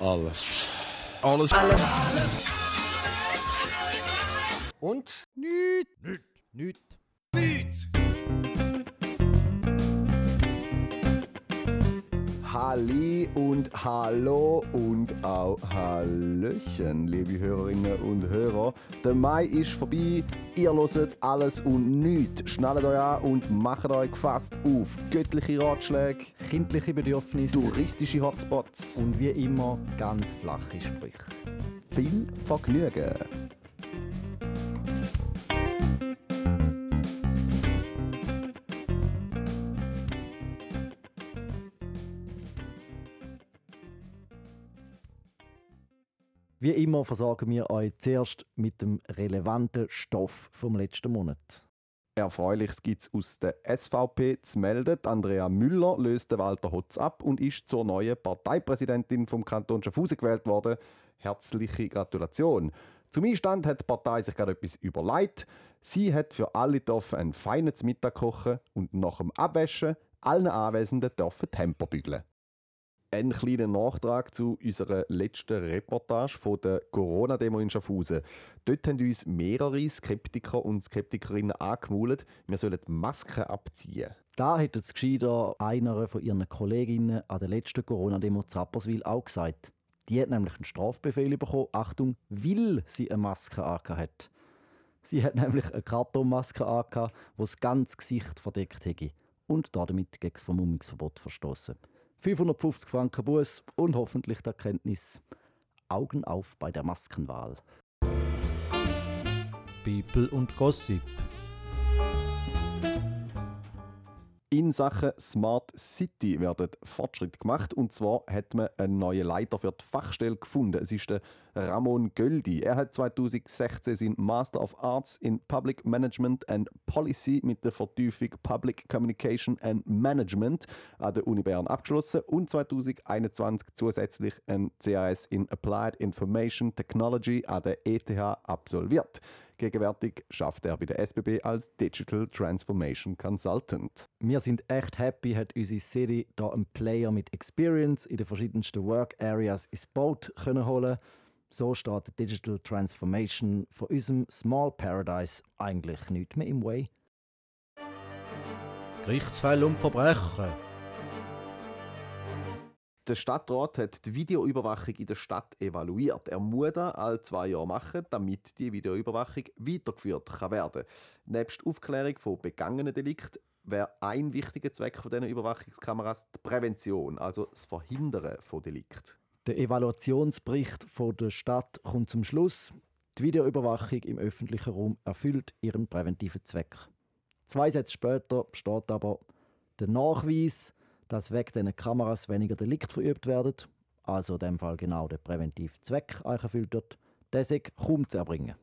Alles. Alles. Alles. Alles. Und? Nüt. Nüt. Nüt. Nüt. Halli und Hallo und auch Hallöchen, liebe Hörerinnen und Hörer. Der Mai ist vorbei, ihr hört alles und nichts. Schnallt euch an und macht euch gefasst auf göttliche Ratschläge, kindliche Bedürfnisse, touristische Hotspots und wie immer ganz flache Sprüche. Viel Vergnügen! Wie immer versorgen wir euch zuerst mit dem relevanten Stoff vom letzten Monat. Erfreuliches gibt es aus der SVP zu melden. Andrea Müller löst Walter Hotz ab und ist zur neuen Parteipräsidentin vom Kanton Schaffhausen gewählt worden. Herzliche Gratulation. Zum Einstand hat die Partei sich gerade etwas überlegt. Sie hat für alle dürfen einen feinen Mittag kochen und nach dem Abwäschen allen Anwesenden dürfen Temper bügeln. Ein kleiner Nachtrag zu unserer letzten Reportage von der Corona-Demo in Schaffhausen. Dort haben uns mehrere Skeptiker und Skeptikerinnen angemaulet, wir sollen Masken abziehen. Da hat es gescheiter einer von ihren Kolleginnen an der letzten Corona-Demo Zapperswil auch gesagt. Die hat nämlich einen Strafbefehl bekommen, Achtung, weil sie eine Maske hat. Sie hat nämlich eine Kartonmaske angehabt, die das ganze Gesicht verdeckt hätte und damit gegen das Vermummungsverbot verstoßen. 550 Franken Bus und hoffentlich die Erkenntnis: Augen auf bei der Maskenwahl. People und Gossip. In Sachen Smart City werden Fortschritte gemacht. Und zwar hat man einen neuen Leiter für die Fachstelle gefunden. Es ist der Ramon Göldi. Er hat 2016 seinen Master of Arts in Public Management and Policy mit der Vertiefung Public Communication and Management an der Uni Bern abgeschlossen und 2021 zusätzlich ein CAS in Applied Information Technology an der ETH absolviert. Gegenwärtig schafft er bei der SBB als Digital Transformation Consultant. Wir sind echt happy, hat unsere Serie da einen Player mit Experience in den verschiedensten Work Areas ins Boot können holen. So steht die Digital Transformation von unserem Small Paradise eigentlich nicht mehr im Way. Gerichtsfälle und Verbrechen der Stadtrat hat die Videoüberwachung in der Stadt evaluiert. Er muss das alle zwei Jahre machen, damit die Videoüberwachung weitergeführt kann werden kann. Nebst Aufklärung von begangenen Delikten wäre ein wichtiger Zweck von diesen Überwachungskameras die Prävention, also das Verhindern von Delikten. Der Evaluationsbericht von der Stadt kommt zum Schluss. Die Videoüberwachung im öffentlichen Raum erfüllt ihren präventiven Zweck. Zwei Sätze später steht aber der Nachweis, dass wegen diesen Kameras weniger Delikt verübt werden, also in dem Fall genau der präventive Zweck erfüllt wird, der kaum zu erbringen.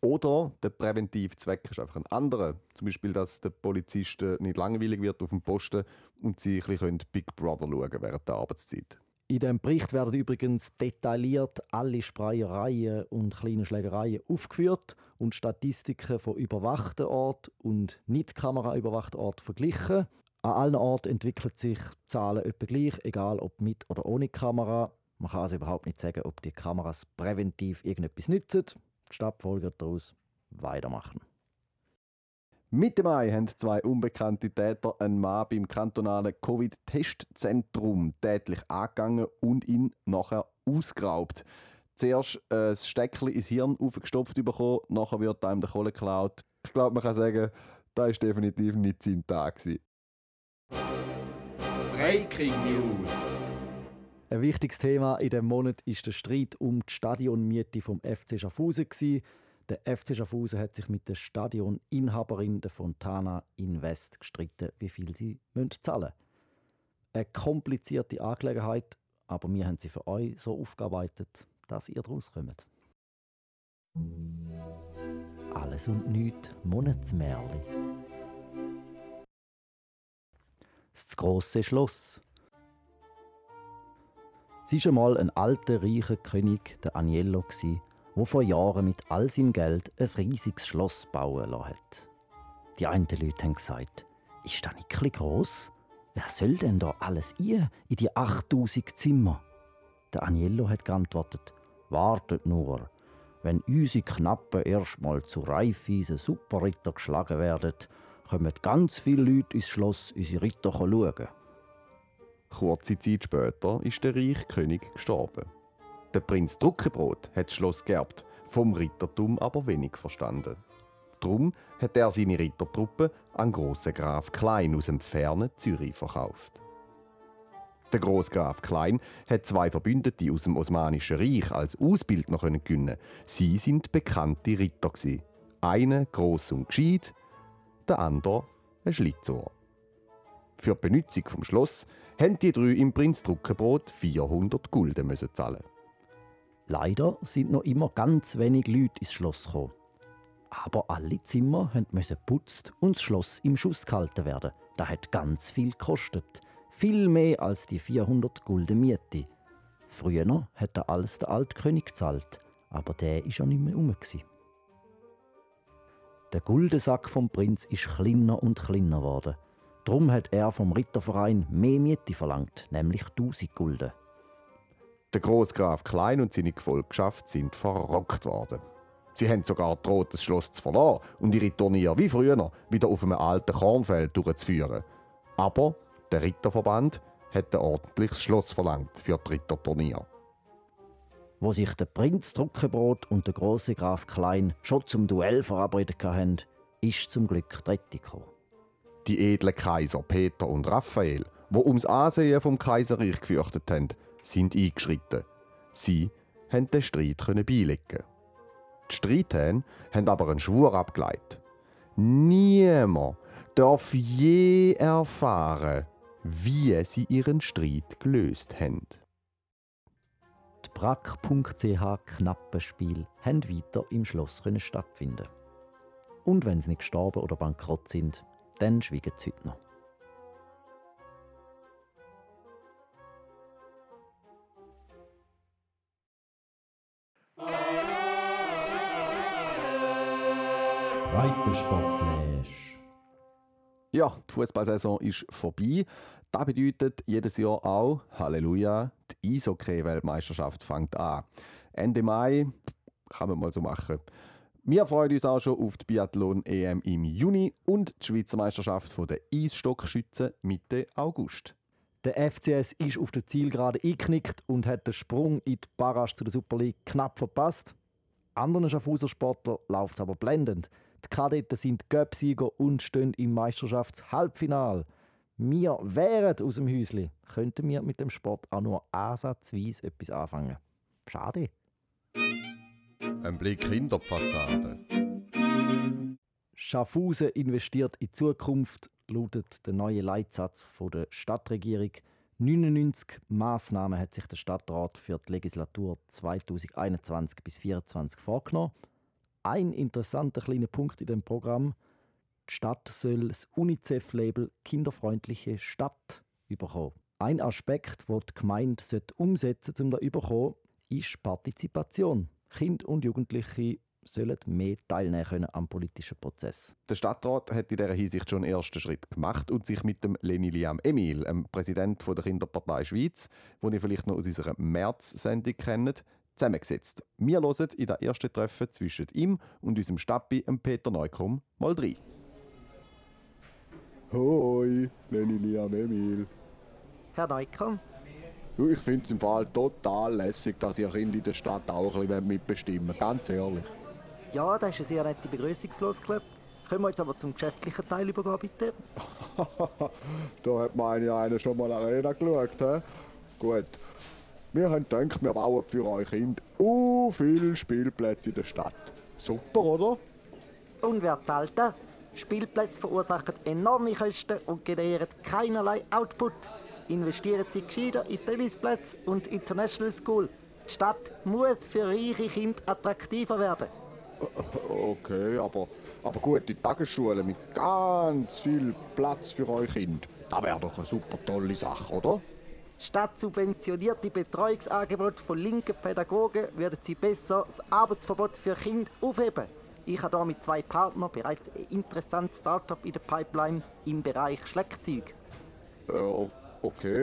Oder der präventive Zweck ist einfach ein anderer. Zum Beispiel, dass der Polizist nicht langweilig wird auf dem Posten und sie ein bisschen Big Brother schauen während der Arbeitszeit. In dem Bericht werden übrigens detailliert alle Spreiereien und kleinen Schlägereien aufgeführt und Statistiken von überwachten Orten und nicht kameraüberwachten Orten verglichen. An allen Orten entwickeln sich die Zahlen etwa gleich, egal ob mit oder ohne Kamera. Man kann also überhaupt nicht sagen, ob die Kameras präventiv irgendetwas nützen. Die Stadt folgt daraus weitermachen. Mitte Mai haben zwei unbekannte Täter einen Mann beim kantonalen Covid-Testzentrum tätlich angegangen und ihn nachher ausgeraubt. Zuerst äh, das Steckchen ins Hirn aufgestopft bekommen, nachher wird einem der Kohle geklaut. Ich glaube, man kann sagen, da war definitiv nicht sein Tag. Gewesen. Breaking News. Ein wichtiges Thema in diesem Monat ist der Streit um die Stadionmiete vom FC Schaffhausen. Der FC Schaffhausen hat sich mit der Stadioninhaberin der Fontana Invest gestritten, wie viel sie zahlen müssen. Eine komplizierte Angelegenheit, aber wir haben sie für euch so aufgearbeitet, dass ihr daraus kommt. Alles und nichts Monatsmärli das große Schloss. Sie war einmal ein alter, reicher König, der Agnello, der vor Jahren mit all seinem Geld ein riesiges Schloss bauen lassen hat. Die einen Leute haben gesagt, ist das nicht gross? Wer soll denn da alles ihr in die 8000 Zimmer? Der Agnello hat geantwortet, wartet nur. Wenn unsere Knappen erstmal zu Reifeisen Superritter geschlagen werden, kommen ganz viele Leute ins Schloss unsere Ritter schauen. Kurze Zeit später ist der reiche König gestorben. Der Prinz Druckebrot hat das Schloss geerbt, vom Rittertum aber wenig verstanden. Drum hat er seine Rittertruppe an grossen Graf Klein aus dem fernen Zürich verkauft. Der Großgraf Klein hat zwei Verbündete aus dem Osmanischen Reich als Ausbildner gewinnen. Sie sind bekannte Ritter Einer groß und gescheit, der andere ein Schlitzohr. Für die Benutzung vom Schloss haben die drei im Prinz Druckenbrot 400 Gulden zahlen. Leider sind noch immer ganz wenig Leute ins Schloss gekommen. Aber alle Zimmer mussten putzt und das Schloss im Schuss gehalten werden. Das hat ganz viel gekostet. Viel mehr als die 400 Gulden Miete. Früher hat er alles der Altkönig gezahlt, aber der ist ja nicht mehr rum. Der Guldensack vom Prinz ist kleiner und kleiner geworden. Darum hat er vom Ritterverein mehr Miete verlangt, nämlich 1000 Gulden. Der Großgraf Klein und seine Gefolgschaft sind verrockt worden. Sie haben sogar droht, das Schloss zu verlassen und ihre Turniere wie früher wieder auf einem alten Kornfeld durchzuführen. Aber der Ritterverband hat ein ordentliches Schloss verlangt für die Ritterturnier. Wo sich der Prinz Druckenbrot und der große Graf Klein schon zum Duell verabredet hatten, ist zum Glück die Rettung gekommen. Die edlen Kaiser Peter und Raphael, wo ums Ansehen vom Kaiserreich gefürchtet haben, sind eingeschritten. Sie konnten den Streit beilegen. Die Streithähne haben aber einen Schwur abgeleitet. Niemand darf je erfahren, wie sie ihren Streit gelöst haben. Die brack.ch Knappenspiel haben weiter im Schloss stattfinden. Und wenn sie nicht gestorben oder bankrott sind, dann schwiegen sie heute noch. Breitensportflash. Ja, die Fußballsaison ist vorbei. Das bedeutet jedes Jahr auch, Halleluja, die Eishockey-Weltmeisterschaft fängt an. Ende Mai kann man mal so machen. Wir freuen uns auch schon auf die Biathlon-EM im Juni und die Schweizer Meisterschaft der Eisstockschützen Mitte August. Der FCS ist auf der Zielgerade eingeknickt und hat den Sprung in die Barrage zu der Super League knapp verpasst. Anderen Schaffhauser Sportler läuft es aber blendend. Die Kadetten sind Göpsieger und stehen im Meisterschaftshalbfinale. Wir wären aus dem Häuschen, könnten wir mit dem Sport auch nur ansatzweise etwas anfangen. Schade. Ein Blick hinter die Fassade. Schaffhausen investiert in Zukunft, lautet der neue Leitsatz der Stadtregierung. 99 Massnahmen hat sich der Stadtrat für die Legislatur 2021 bis 2024 vorgenommen. Ein interessanter kleiner Punkt in dem Programm: Die Stadt soll das UNICEF-Label Kinderfreundliche Stadt bekommen. Ein Aspekt, den die Gemeinde umsetzen sollte, um das zu ist Partizipation. Kinder und Jugendliche sollen mehr teilnehmen können am politischen Prozess. Der Stadtrat hat in dieser Hinsicht schon einen ersten Schritt gemacht und sich mit dem Leni Liam Emil, dem Präsident der Kinderpartei Schweiz, den ihr vielleicht noch aus unserer März-Sendung kennt, zusammengesetzt. Wir hören in der ersten Treffen zwischen ihm und unserem Stappi, Peter Neukomm, mal rein. Hoi, Leni Liam Emil. Herr Neukomm, ich finde es im Fall total lässig, dass ihr Kinder in der Stadt auch ein bisschen mitbestimmen ganz ehrlich. Ja, das ist eine sehr nette Begrüßungsfloskel. Können wir jetzt aber zum geschäftlichen Teil übergehen, bitte? da hat meine einer schon mal Arena geschaut. He? Gut. Wir haben gedacht, wir bauen für euch Kinder uh, viele Spielplätze in der Stadt. Super, oder? Und wer zahlt das? Spielplätze verursachen enorme Kosten und generieren keinerlei Output. Investieren Sie gescheiter in Tennisplätze und International School. Die Stadt muss für reiche Kinder attraktiver werden. Okay, aber, aber gute Tagesschulen mit ganz viel Platz für euch Kind. Das wäre doch eine super tolle Sache, oder? Statt subventionierte Betreuungsangebote von linken Pädagogen würden sie besser das Arbeitsverbot für Kinder aufheben. Ich habe hier mit zwei Partnern bereits ein interessantes Startup in der Pipeline im Bereich Schleckzeug. Äh, okay.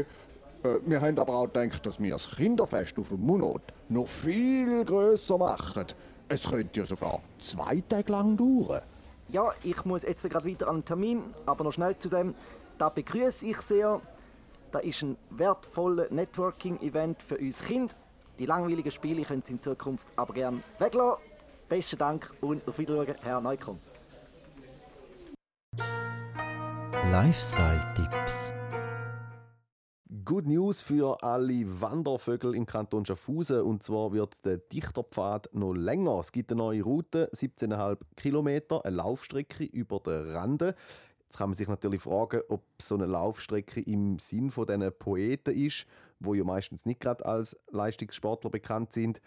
Äh, wir haben aber auch gedacht, dass wir das Kinderfest auf dem Monat noch viel grösser machen. Es könnte ja sogar zwei Tage lang dauern. Ja, ich muss jetzt gerade weiter an den Termin, aber noch schnell zu dem. Da begrüße ich sehr. Da ist ein wertvolles Networking-Event für uns Kinder. Die langweiligen Spiele können Sie in Zukunft aber gerne weglassen. Besten Dank und auf Wiedersehen, Herr Neukomm. Lifestyle-Tipps. Good News für alle Wandervögel im Kanton Schaffhausen. Und zwar wird der Dichterpfad noch länger. Es gibt eine neue Route, 17,5 Kilometer, eine Laufstrecke über den Rande. Jetzt kann man sich natürlich fragen, ob so eine Laufstrecke im Sinn von diesen Poeten ist, wo ja meistens nicht gerade als Leistungssportler bekannt sind.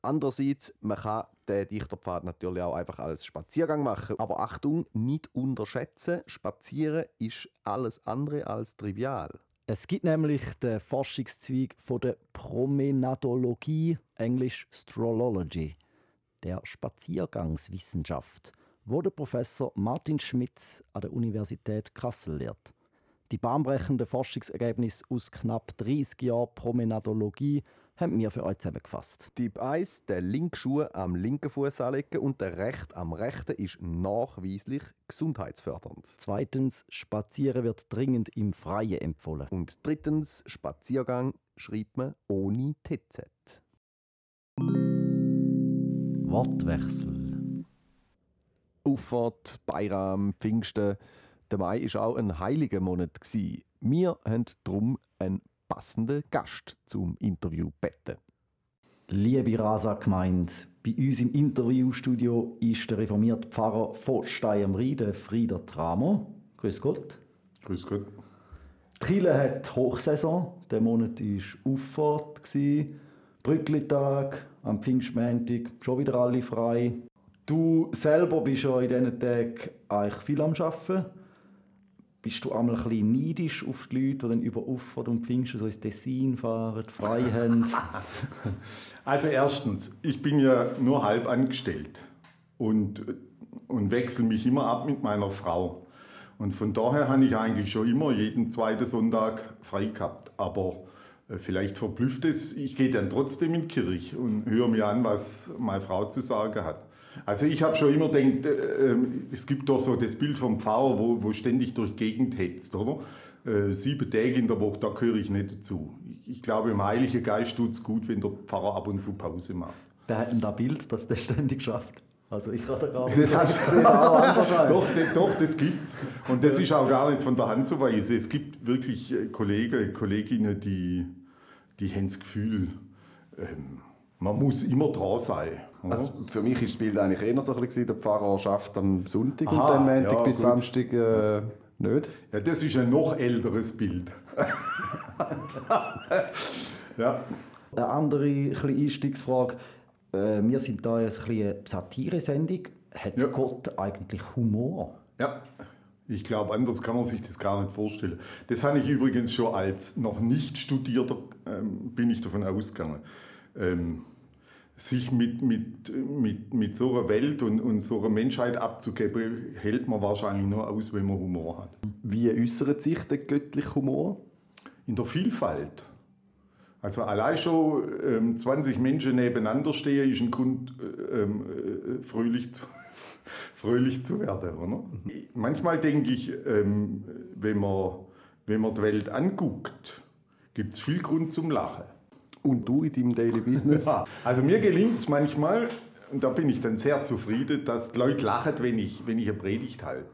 Andererseits, man kann den Dichterpfad natürlich auch einfach als Spaziergang machen. Aber Achtung, nicht unterschätzen, Spazieren ist alles andere als trivial. Es gibt nämlich den Forschungszweig von der Promenadologie, englisch Strolology, der Spaziergangswissenschaft, wo der Professor Martin Schmitz an der Universität Kassel lehrt. Die bahnbrechenden Forschungsergebnisse aus knapp 30 Jahren Promenadologie haben wir für euch zusammengefasst. Tipp 1, den linken Schuh am linken Fuß anlegen und der rechte am rechten ist nachweislich gesundheitsfördernd. Zweitens, Spazieren wird dringend im Freien empfohlen. Und drittens, Spaziergang schreibt man ohne TZ. Wortwechsel. Auffahrt, Bayram, Pfingsten. Der Mai war auch ein heiliger Monat. Wir haben darum einen passenden Gast zum Interview beten. Liebe Rasa-Gemeinde, bei uns im Interviewstudio ist der reformierte Pfarrer von Stey am Rhein, der Frieder Tramer. Grüß Gott. Grüß Gott. Trille hat Hochsaison. Der Monat war Auffahrt. Brücklitag, am Pfingstmontag, schon wieder alle frei. Du selber bist ja in diesen Tagen eigentlich viel am Arbeiten. Bist du einmal ein bisschen neidisch auf die Leute, die dann über Auffahrt und Pfingsten so ins Tessin fahren, frei haben? Also erstens, ich bin ja nur halb angestellt und, und wechsle mich immer ab mit meiner Frau. Und von daher habe ich eigentlich schon immer jeden zweiten Sonntag frei gehabt. Aber äh, vielleicht verblüfft es, ich gehe dann trotzdem in die Kirche und höre mir an, was meine Frau zu sagen hat. Also ich habe schon immer gedacht, äh, äh, es gibt doch so das Bild vom Pfarrer, wo, wo ständig durch Gegend hetzt, oder? Äh, sieben Tage in der Woche, da gehöre ich nicht dazu. Ich, glaube, im Heiligen Geist tut es gut, wenn der Pfarrer ab und zu Pause macht. Wer hat denn das Bild, dass der ständig schafft? Also ich kann da gar nicht. Das hast du doch, das, doch, das gibt's. Und das ist auch gar nicht von der Hand zu weisen. Es gibt wirklich äh, Kollegen, Kolleginnen, die, die haben das Gefühl, ähm, man muss immer dran sein. Also für mich war das Bild eigentlich eher so ein bisschen, der Pfarrer schafft am Sonntag Aha, und dann Montag ja, bis gut. Samstag äh, nicht. Ja, das ist ein noch älteres Bild. ja. Eine andere ein Einstiegsfrage. Äh, wir sind da jetzt ein eine Satire-Sendung. Hat Ja. Gott eigentlich Humor? Ja, ich glaube, anders kann man sich das gar nicht vorstellen. Das habe ich übrigens schon als noch nicht Studierter, ähm, bin ich davon ausgegangen. Ähm, sich mit, mit, mit, mit so einer Welt und, und so einer Menschheit abzugeben, hält man wahrscheinlich nur aus, wenn man Humor hat. Wie äußert sich der göttliche Humor? In der Vielfalt. Also allein schon ähm, 20 Menschen nebeneinander stehen, ist ein Grund, äh, ähm, äh, fröhlich, zu, fröhlich zu werden. Oder? Manchmal denke ich, ähm, wenn, man, wenn man die Welt anguckt, gibt es viel Grund zum Lachen. Und du in deinem Daily Business? Ja, also mir gelingt es manchmal, und da bin ich dann sehr zufrieden, dass die Leute lachen, wenn ich, wenn ich eine Predigt halte.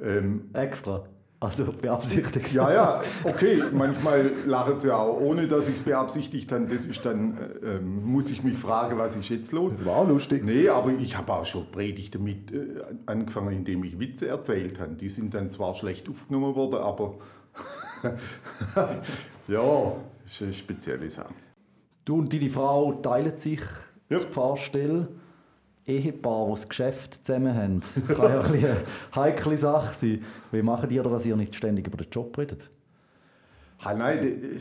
Ähm, Extra. Also beabsichtigt. Ja, ja, okay. Manchmal lachen sie ja auch, ohne dass ich es beabsichtigt habe. Das ist dann, äh, ähm, muss ich mich fragen, was ist jetzt los? Das war auch lustig. Nee, aber ich habe auch schon Predigten mit äh, angefangen, indem ich Witze erzählt habe. Die sind dann zwar schlecht aufgenommen worden, aber ja, ist eine spezielle Sache. Du und deine Frau teilen sich Ja. die Pfarrstelle. Ehepaar, die das Geschäft zusammen haben, kann ja ein eine heikle Sache sein. Wie macht ihr, dass ihr nicht ständig über den Job redet? Nein,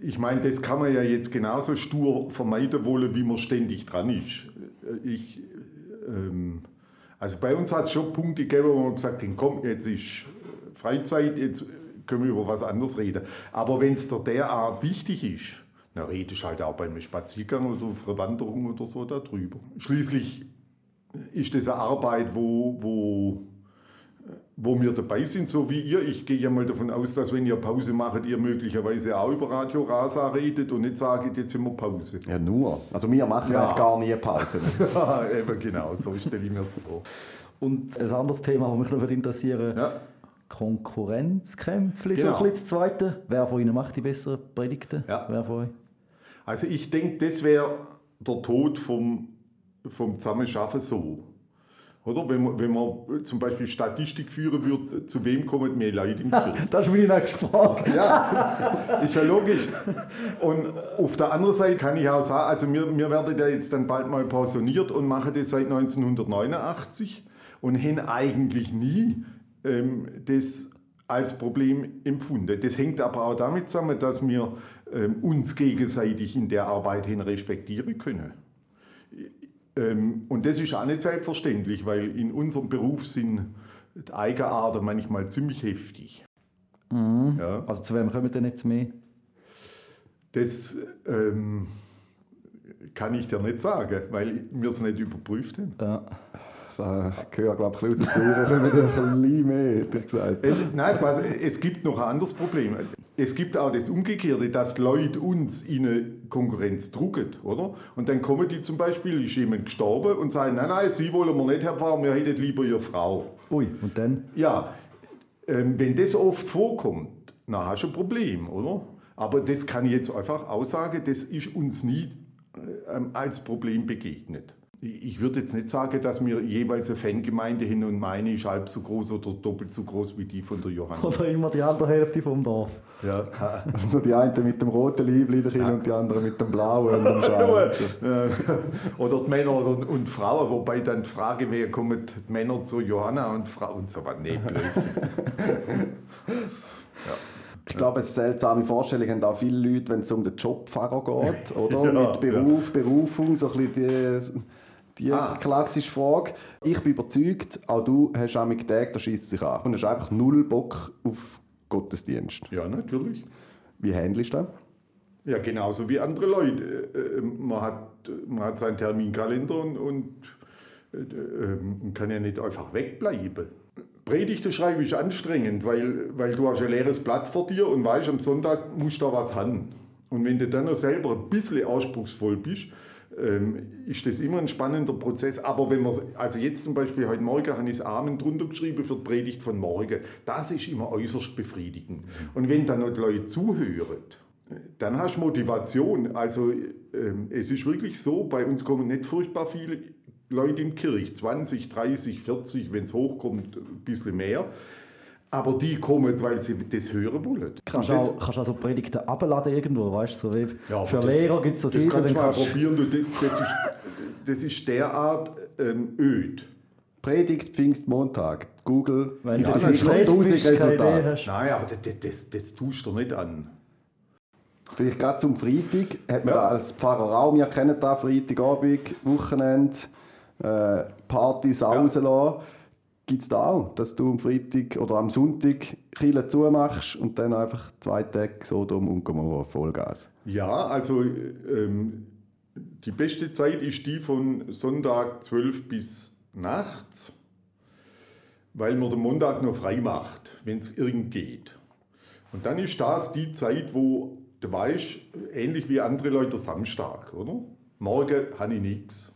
ich meine, das kann man ja jetzt genauso stur vermeiden wollen, wie man ständig dran ist. Ich, ähm, also bei uns hat es schon Punkte gegeben, wo man gesagt hat, komm, jetzt ist Freizeit, jetzt können wir über was anderes reden. Aber wenn es dir derart wichtig ist, dann redest du halt auch beim Spaziergang oder auf einer Wanderung oder so darüber. Schließlich ist das eine Arbeit, wo, wo, wo wir dabei sind, so wie ihr. Ich gehe ja mal davon aus, dass wenn ihr Pause macht, ihr möglicherweise auch über Radio Rasa redet und nicht sagt, jetzt sind wir Pause. Ja, nur. Also wir machen Ja. gar nie Pause. Ja, eben genau, so stelle ich mir das vor. Und ein anderes Thema, das mich noch interessieren Ja. Konkurrenzkämpfe, so Genau. ein bisschen das Zweite. Wer von Ihnen macht die besseren Predigten? Ja. Wer von euch? Also ich denke, das wäre der Tod vom, vom Zusammenschaffen so. Oder? Wenn man, wenn man zum Beispiel Statistik führen würde, zu wem kommen mehr Leute in die Kirche? Das ist meine nächste Frage. Ja, ist ja logisch. Und auf der anderen Seite kann ich auch sagen, also wir, wir werden ja jetzt dann bald mal pensioniert und machen das seit 1989 und haben eigentlich nie ähm, das als Problem empfunden. Das hängt aber auch damit zusammen, dass wir ähm, uns gegenseitig in der Arbeit hin respektieren können. Ähm, und das ist auch nicht selbstverständlich, weil in unserem Beruf sind die Eigenarten manchmal ziemlich heftig. Ja. Also zu wem kommen denn jetzt mehr? Das ähm, kann ich dir nicht sagen, weil wir es nicht überprüft haben. Ja. Da gehört, glaube ich, ein bisschen Zürich, ein bisschen mehr, hätte ich gesagt. Es, nein, es gibt noch ein anderes Problem. Es gibt auch das Umgekehrte, dass die Leute uns in eine Konkurrenz drucken, oder? Und dann kommen die zum Beispiel, ist jemand gestorben und sagen, nein, nein, Sie wollen wir nicht, Herr Pfarrer, wir hätten lieber Ihre Frau. Ui, und dann? Ja, ähm, wenn das oft vorkommt, dann hast du ein Problem, oder? Aber das kann ich jetzt einfach aussagen, das ist uns nie äh, ähm, als Problem begegnet. Ich würde jetzt nicht sagen, dass wir jeweils eine Fangemeinde hin und meine ist halb so groß oder doppelt so groß wie die von der Johanna. Oder immer die andere Hälfte vom Dorf. Ja. Also die einen mit dem roten Liebling und die anderen mit dem blauen und oder die Männer und Frauen, wobei dann die Frage wäre, kommen die Männer zu Johanna und Frauen und so weiter. Nee, Blödsinn. Ich glaube, eine seltsame Vorstellung haben auch viele Leute, wenn es um den Jobfahrer geht, oder? Ja, Mit Beruf, Berufung, so ein bisschen die, Ah. klassische Frage. Ich bin überzeugt, auch du hast auch mit Tagen, da schießt sich an. Und hast einfach null Bock auf Gottesdienst. Ja, natürlich. Wie handelst du das? Ja, genauso wie andere Leute. Äh, äh, Man hat, man hat seinen Terminkalender und, und äh, man kann ja nicht einfach wegbleiben. Predigte schreiben ist anstrengend, weil, weil du hast ein leeres Blatt vor dir und weißt, am Sonntag musst du da was haben. Und wenn du dann noch selber ein bisschen anspruchsvoll bist, ähm, ist das immer ein spannender Prozess. Aber wenn man, also jetzt zum Beispiel heute Morgen habe ich das Amen drunter geschrieben für die Predigt von morgen. Das ist immer äußerst befriedigend. Und wenn dann noch die Leute zuhören, dann hast du Motivation. Also ähm, es ist wirklich so, bei uns kommen nicht furchtbar viele Leute in die Kirche, 20, 30, 40, wenn es hochkommt, ein bisschen mehr. Aber die kommen, weil sie das hören wollen. Kannst du das- auch, kannst du auch so Predigten abladen irgendwo, weißt du? So wie Ja, für aber Lehrer gibt es so das Seiten, kannst du dann mal kannst probieren. Du, das, ist, das ist derart ähm, öd. Predigt Pfingstmontag. Google. Wenn Ja, du das ist hast. Nein, aber das, das, das, das tust du nicht an. Vielleicht gerade zum Freitag hat man Ja. da als Pfarrer auch, wir kennen da Freitagabend, Wochenende, äh, Partys rauslassen. Gibt es da auch, dass du am Freitag oder am Sonntag Kiel zumachst und dann einfach zwei Tage so dumm und Vollgas? Ja, also ähm, die beste Zeit ist die von Sonntag 12 bis nachts, weil man den Montag noch frei macht, wenn es irgend geht. Und dann ist das die Zeit, wo du weißt, ähnlich wie andere Leute Samstag, oder? Morgen habe ich nichts.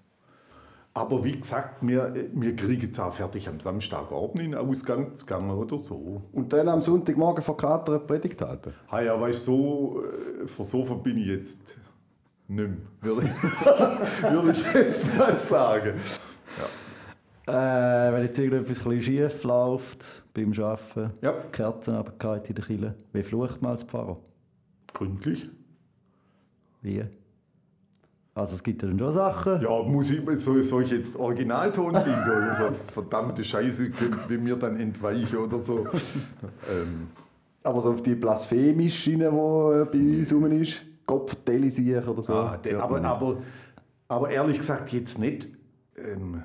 Aber wie gesagt, wir, wir kriegen es auch fertig am Samstagabend in den Ausgang zu gehen oder so. Und dann am Sonntagmorgen vor Kater eine Predigt halten? Ha ja, weißt du, so, äh, versoffen bin ich jetzt nicht mehr, würde ich, würde ich jetzt mal sagen. Äh, wenn jetzt irgendetwas ein bisschen schief läuft beim Arbeiten, Ja. Kerzen runtergefallen in der Kille, wie flucht man als Pfarrer? Gründlich. Wie? Also es gibt ja schon Sachen. Ja, muss ich, soll, soll ich jetzt Originalton oder so? Verdammte Scheiße, können wir mir dann entweichen oder so. ähm, Aber so auf die blasphemische Schiene, die äh, bei uns rum ist, Gott vertelle sich oder so. ah, hört aber, aber, aber ehrlich gesagt jetzt nicht. Ähm,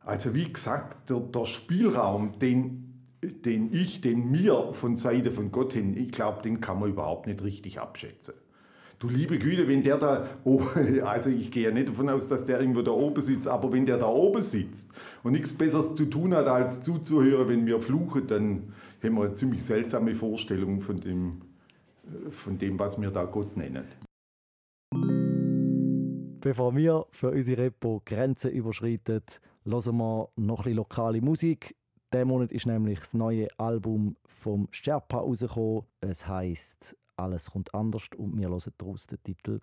also wie gesagt, der, der Spielraum, den, den ich, den wir von Seite von Gott hin, ich glaube, den kann man überhaupt nicht richtig abschätzen. Du liebe Güte, wenn der da, oh, also ich gehe ja nicht davon aus, dass der irgendwo da oben sitzt, aber wenn der da oben sitzt und nichts Besseres zu tun hat, als zuzuhören, wenn wir fluchen, dann haben wir eine ziemlich seltsame Vorstellung von dem, äh, von dem was wir da Gott nennen. Bevor wir für unsere Repo Grenzen überschreiten, hören wir noch ein bisschen lokale Musik. Diesen Monat ist nämlich das neue Album vom Sherpa rausgekommen. Es heißt Alles kommt anders und wir hören daraus den Titel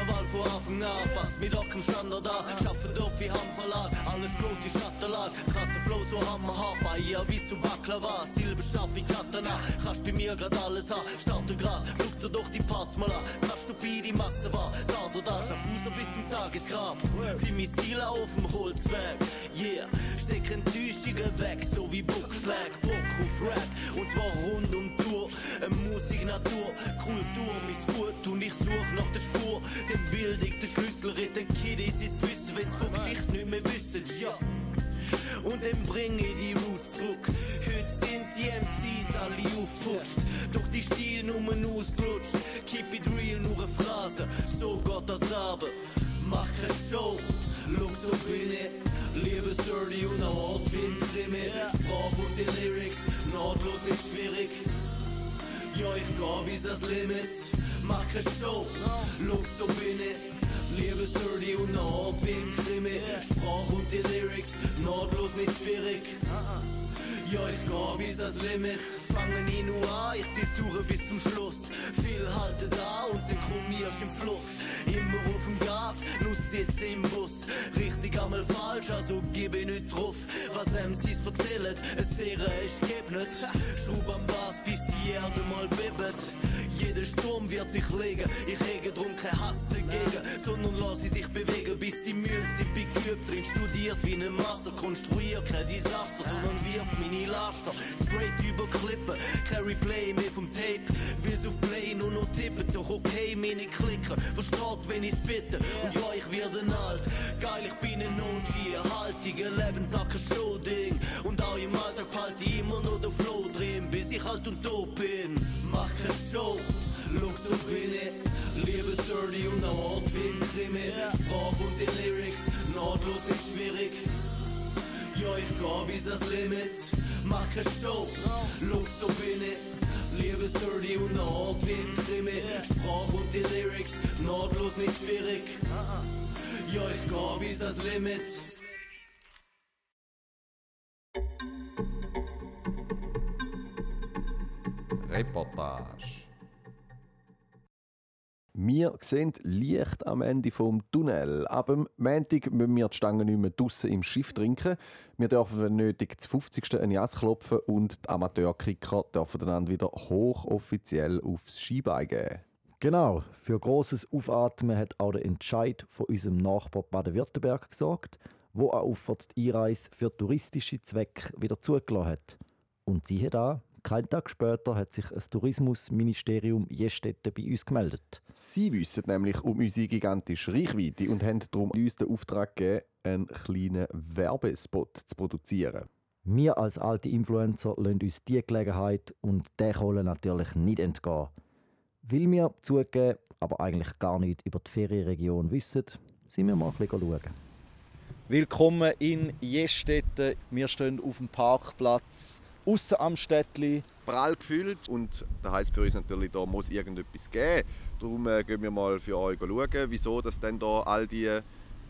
Krawall vor Anfang an, pass mit auch im Standard an. Schaffe dope wie Handverlag, alles gut wie Schattenlag. Flow, so hammerhart, bei ihr bis zu Baklava. Silber scharf wie Katana, kannst bei mir grad alles haben. Starte grad, schau dir doch die Parts mal an. Kannst du bei die Masse war, da oder da, Schaffhauser bis zum Tagesgrab. Wie Missile auf dem Holzweg, yeah. Steck Enttäuschungen weg, so wie Buckschlag, Bock auf Rap. Und zwar rund um Tour, Musik, Natur, Kultur, mein Gut und ich such nach der Spur. Dem Bildung, der Schlüssel, retten Kiddies ins Gewissen, wenn's von Geschichte nicht mehr wissen, ja. Und dann bring ich die Roots zurück. Heute sind die MCs alle aufgefutscht. Doch die Stilnummern ausgelutscht. Keep it real, nur eine Phrase. So geht das aber. Mach keine Show. Look, so bin ich. Liebe sturdy und ein Krimi. Sprache und die Lyrics, nahtlos nicht schwierig. Ja, ich geh bis das Limit. Mach keine Show. Look, so bin ich. Liebe sturdy und noch hart wie ein Krimi. Sprache und die Lyrics, nahtlos nicht schwierig. Ja, ich geh bis das Limit. Fangen ihn nur an, ich zieh's durch bis zum Schluss. Viel halte da und dann komm im Fluss. Immer auf dem Gas, nur sitze im Bus. Richtig einmal falsch, also gib ich nicht drauf. Was MCs erzählen, es deren ich geb nicht. Schraub am Bass, bis die Erde mal bibet. Jeder Sturm wird sich legen, ich hege drum kein Hass dagegen, sondern lass sie sich bewegen, bis sie müde sind, bin geübt drin, studiert wie ne Master, konstruiert kein Desaster, sondern wirf meine Laster, straight über Klippen, kein Replay mehr vom Tape, will's auf Play nur noch tippen, doch okay, meine Klicker, versteht, wenn ich's bitte, und ja, ich werde alt, geil, ich bin ein OG, erhaltige Lebensacker Show-Ding, und auch im Alltag behalte ich immer noch den Flow drin, bis ich alt und tot bin, mach keine Show, Look, so bin ich. Liebe sturdy und auch hart wie ein Krimi. Sprache und die Lyrics, nahtlos nicht schwierig. Ja, ich geh bis das Limit. Mach keine Show. Look, so bin ich. Liebe sturdy und auch hart wie ein Krimi. Sprache und die Lyrics, nahtlos nicht schwierig. Ja, ich geh bis das Limit. Reportage. Wir sehen Licht am Ende vom Tunnel. Ab dem Montag müssen wir die Stangen nicht mehr draussen im Schiff trinken. Wir dürfen, wenn nötig, das 50. ein Jas klopfen und die Amateurkicker dürfen dann wieder hochoffiziell aufs Skibein geben. Genau, für großes Aufatmen hat auch der Entscheid von unserem Nachbar Baden-Württemberg gesorgt, wo auch auf die Einreise für touristische Zwecke wieder zugelassen hat. Und siehe da, keinen Tag später hat sich das Tourismusministerium Jestetten bei uns gemeldet. Sie wissen nämlich um unsere gigantische Reichweite und haben darum uns den Auftrag gegeben, einen kleinen Werbespot zu produzieren. Wir als alte Influencer lassen uns diese Gelegenheit und der Kohle natürlich nicht entgehen. Weil wir zugeben, aber eigentlich gar nicht über die Ferienregion wissen, sind wir mal ein bisschen schauen. Willkommen in Jestetten. Wir stehen auf dem Parkplatz außen am Städtli. Prall gefüllt und das heisst für uns natürlich, da muss irgendetwas geben. Darum äh, gehen wir mal für euch schauen, wieso dass denn da all die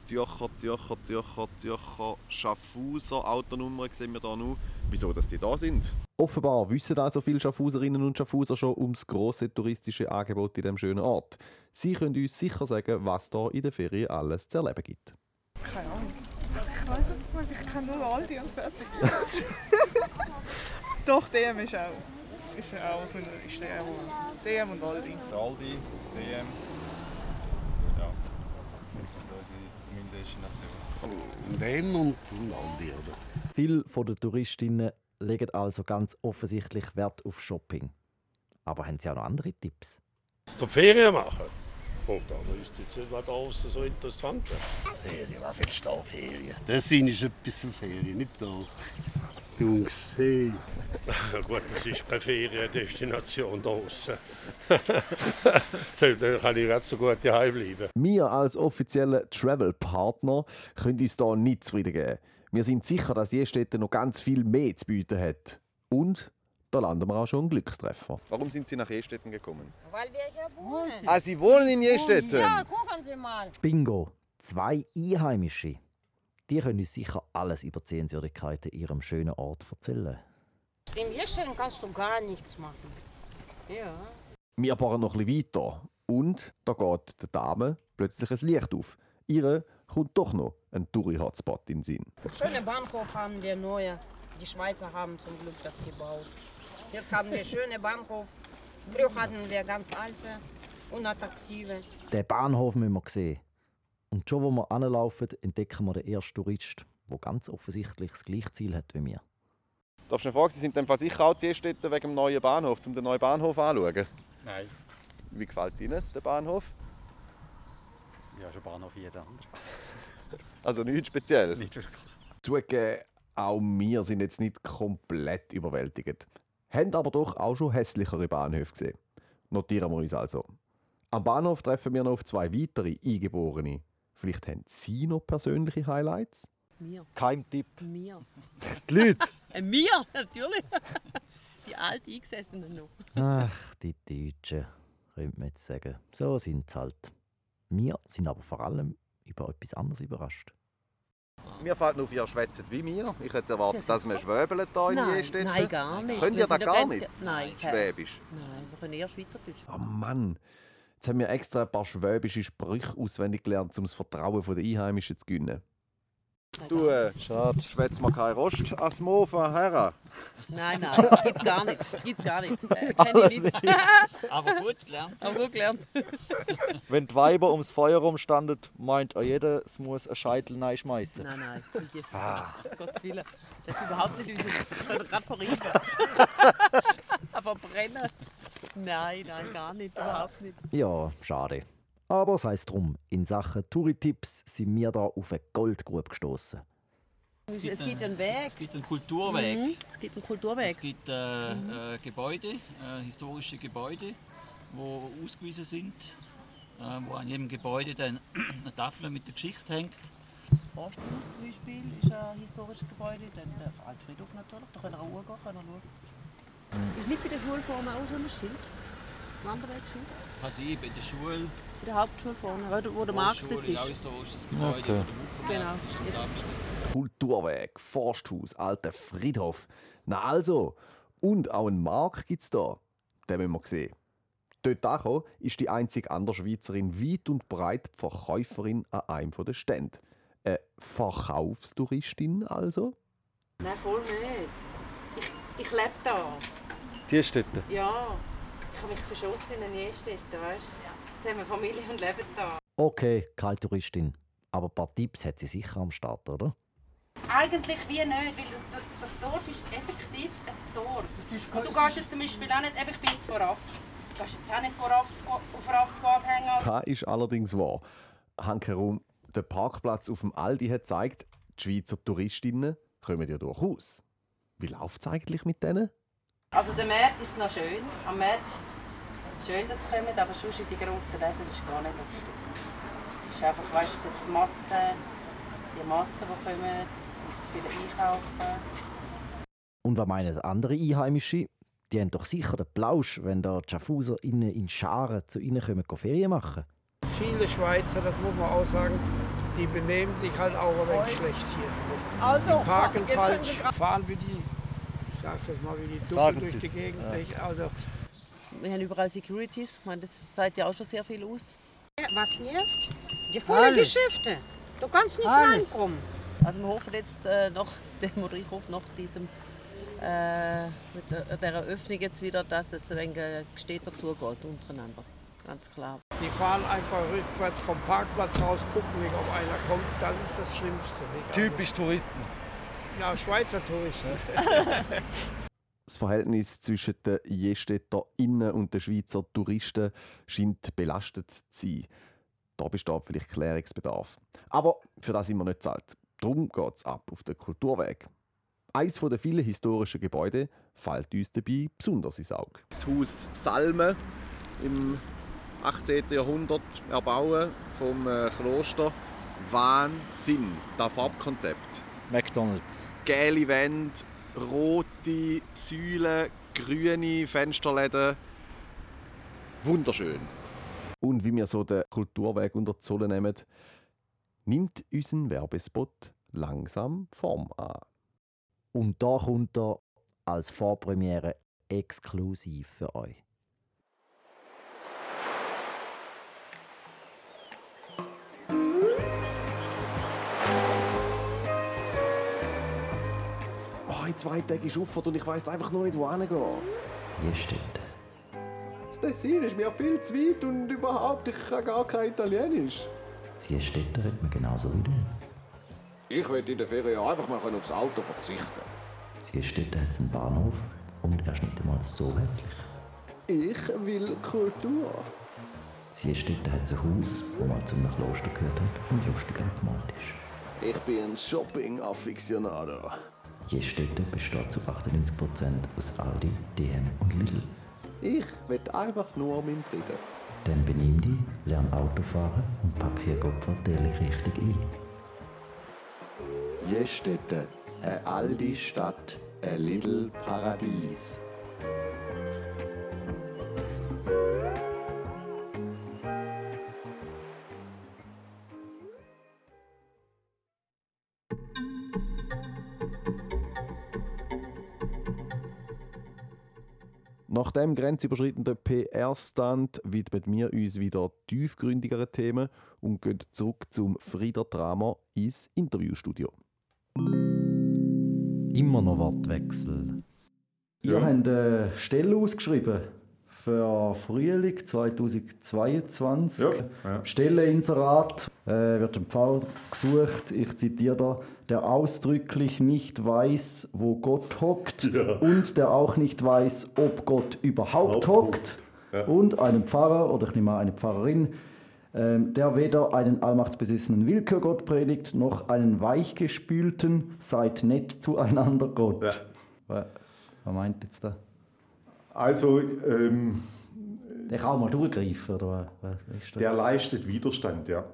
Zürcher, Zürcher, Zürcher, Zürcher, Schaffhauser Autonummern sehen wir da noch, wieso dass die da sind. Offenbar wissen also viele Schaffhauserinnen und Schaffhauser schon ums grosse touristische Angebot in diesem schönen Ort. Sie können uns sicher sagen, was da in der Ferien alles zu erleben gibt. Keine Ahnung. Ich weiß es nicht, ich kenne nur Aldi und fertig. Doch, DM ist auch. Ist auch auf meiner Liste. DM und Aldi. Aldi, DM. Ja, das ist meine Destination. DM und Aldi, oder? Viele von den Touristinnen legen also ganz offensichtlich Wert auf Shopping. Aber haben Sie auch noch andere Tipps? Zum Ferien machen? gefragt, aber ist jetzt nicht was draußen so interessant? Ferien, was willst du da Ferien? Das ist ein bisschen Ferien, nicht da. Jungs, hey. Ja gut, das ist keine Feriendestination draußen. da kann ich ganz so gut daheim bleiben. Wir als offizieller Travel-Partner können uns da nicht zufrieden geben. Wir sind sicher, dass Jestetten noch ganz viel mehr zu bieten hat. Und da landen wir auch schon einen Glückstreffer. Warum sind Sie nach Jestetten gekommen? Weil wir hier wohnen. Ah, Sie wohnen in Jestetten? Ja, gucken Sie mal. Bingo. Zwei Einheimische. Die können uns sicher alles über die Sehenswürdigkeiten ihrem schönen Ort erzählen. In Hirscheln kannst du gar nichts machen. Ja. Wir bohren noch ein bisschen weiter. Und da geht der Dame plötzlich ein Licht auf. Ihre kommt doch noch ein Touri-Hotspot in den Sinn. Schöne Bahnhof haben wir neue. Die Schweizer haben zum Glück das gebaut. Jetzt haben wir schöne Bahnhof. Früher hatten wir ganz alte, unattraktive. Den Bahnhof müssen wir sehen. Und schon, wo wir anlaufen, entdecken wir den ersten Tourist, der ganz offensichtlich das gleiche Ziel hat wie wir. Darf ich noch fragen, Sie sind dann sicher auch zu Jestetten wegen dem neuen Bahnhof, um den neuen Bahnhof anzuschauen? Nein. Wie gefällt es Ihnen, der Bahnhof? Ja, schon Bahnhof wie jeder andere. Also nichts Spezielles? Nicht wirklich. Zugegeben, auch wir sind jetzt nicht komplett überwältigt. Haben aber doch auch schon hässlichere Bahnhöfe gesehen. Notieren wir uns also. Am Bahnhof treffen wir noch auf zwei weitere Eingeborene. Vielleicht haben Sie noch persönliche Highlights? Mir. Keimtipp. Mir. Die Leute. Äh, mir, natürlich. Die alten Eingesessenen noch. Ach, die Deutschen, könnte man jetzt sagen. So sind sie halt. Wir sind aber vor allem über etwas anderes überrascht. Mir fällt nur auf, ihr schwätzt wie mir. Ich hätte erwartet, dass wir schwöbeln hier in Nein, Jestetten. nein, gar nicht. Könnt Wir ihr das gar nicht? Nein. Schwäbisch? Nein, wir können eher Schweizerdeutsch. Oh Mann, jetzt haben wir extra ein paar schwäbische Sprüche auswendig gelernt, um das Vertrauen der Einheimischen zu gewinnen. Du, äh, Schade. schwätzt mir kein Rost als Mofa her. Nein, nein, gibt's gar nicht. Gibt's gar nicht. Äh, kenn ich nicht. Aber gut gelernt. Aber gut gelernt. Wenn die Weiber ums Feuer rumstanden, meint auch jeder, es muss einen Scheitel reinschmeißen. Nein, nein, vergiss ah. Gottes Willen. Das ist überhaupt nicht unser. Das soll gerade verrieben. Aber brennen? Nein, nein, gar nicht. Überhaupt nicht. Ja, schade. Aber sei es drum, in Sachen Touri-Tipps sind wir da auf eine Goldgrube gestoßen. Es gibt, einen Weg. Es gibt einen Kulturweg. Mhm. Es gibt einen Kulturweg. Es gibt äh, Mhm. äh, Gebäude, äh, historische Gebäude, die ausgewiesen sind, äh, wo an jedem Gebäude dann eine Tafel mit der Geschichte hängt. Forsthaus zum Beispiel ist ein historisches Gebäude. Dann der Altfriedhof natürlich. Da können wir auch gehen, können wir schauen. Ist nicht bei der Schule vorne auch so ein Schild? Wanderwegschild? Kann sein, bei der Schule. In der Hauptschule vorne, wo- wo der Markt jetzt ist. auch historisches Gebäude, Okay. wo der Genau. ist. Kulturweg, Forsthaus, alter Friedhof. Na also, und auch einen Markt gibt es da. Den müssen wir sehen. Dort angekommen ist die einzige andere Schweizerin weit und breit die Verkäuferin an einem der Stände. Eine Verkaufstouristin also? Nein, voll nicht. Ich, ich lebe da. Die Städte. Ja. Ich habe mich verschossen in eine Nähstätte, weißt du? Jetzt haben wir Familie und leben da. Okay, keine Touristin. Aber ein paar Tipps hat sie sicher am Start, oder? Eigentlich wie nicht, weil das, das Dorf ist effektiv ein Dorf. Und du gehst jetzt zum Beispiel auch nicht, ich bin jetzt vor Rafts. Du gehst jetzt auch nicht vor Rafts, auf Rafts abhängen. Das ist allerdings wahr. Hankerum, der Parkplatz auf dem Aldi hat gezeigt, die Schweizer Touristinnen kommen ja durchaus. Wie läuft es eigentlich mit denen? Also der März ist noch schön. Am März ist es schön, dass sie kommen, aber sonst in die grossen Läden das ist gar nicht lustig. Es ist einfach, weißt du, das Masse, die Massen, die kommen und das viele einkaufen. Und was meinen andere Einheimische? Die haben doch sicher den Plausch, wenn da die Schaffhauser innen in Scharen zu ihnen kommen, Ferien machen. Viele Schweizer, das muss man auch sagen, die benehmen sich halt auch ein wenig schlecht hier. Also, die parken falsch, fahren wie die, ich sag's jetzt mal, wie die Sagen durch die Gegend. Ja. Also, Wir haben überall Securities. Ich meine, das sagt ja auch schon sehr viel aus. Was nervt? Die vollen. Geschäfte. Du kannst nicht Alles. reinkommen. Also wir hoffen jetzt äh, dem, oder ich hoffe nach diesem äh, mit der, der Eröffnung jetzt wieder, dass es ein wenig äh, gesteter zugeht untereinander. Ganz klar. die fahren einfach rückwärts vom Parkplatz raus, gucken nicht, ob einer kommt. Das ist das Schlimmste. Nicht? Typisch Touristen. Ja, Schweizer Touristen. Das Verhältnis zwischen den Jestädter Innen und den Schweizer Touristen scheint belastet zu sein. Da besteht vielleicht Klärungsbedarf. Aber für das sind wir nicht zahlt. Darum geht es ab auf den Kulturweg. Eines der vielen historischen Gebäude fällt uns dabei besonders ins Auge. Das Haus Salme im 18. Jahrhundert erbauen vom äh, Kloster. Wahnsinn, das Farbkonzept. McDonalds. Gelbe Wände, rote Säulen, grüne Fensterläden. Wunderschön. Und wie wir so den Kulturweg unter die Zolle nehmen, nimmt unser Werbespot langsam Form an. Und da kommt er als Vorpremiere exklusiv für euch. Zwei Tagen ist Auffahrt und ich weiß einfach nur nicht, wo hingehen. Hier steht Das Tessin ist mir viel zu weit und überhaupt, ich kann gar kein Italienisch. Zielstädter hat man genauso wie du. Ich will in der Ferien einfach mal aufs Auto verzichten. Zielstädter hat einen Bahnhof und er ist nicht einmal so hässlich. Ich will Kultur. Zielstädter hat ein Haus, das mal zum Kloster gehört hat und lustig angemalt ist. Ich bin ein Shopping-Afficionado. Jestädter besteht zu 98% aus Aldi, DM und Lidl. Ich will einfach nur meinen Frieden. Dann benimm dich, lern Auto fahren und pack hier Gottverdeli richtig ein. Jestetten, eine Aldi-Stadt, ein Lidl-Paradies. Nach dem grenzüberschreitenden PR-Stand widmen wir uns wieder tiefgründigeren Themen und gehen zurück zum Frieder Drama ins Interviewstudio. Immer noch Wortwechsel. Ja. Ihr habt eine Stelle ausgeschrieben für Frühling 2022. Ja, ja. Stelleinserat äh, wird im Pfarrer gesucht, ich zitiere da, der ausdrücklich nicht weiß, wo Gott hockt und der auch nicht weiß, ob Gott überhaupt hockt. Ja. Und einen Pfarrer oder ich nehme an eine Pfarrerin, ähm, der weder einen allmachtsbesessenen Willkürgott predigt, noch einen weichgespülten, seid nett zueinander Gott. Was, was meint jetzt da? Also, ähm, Der kann auch mal durchgreifen, oder was der leistet Widerstand, ja.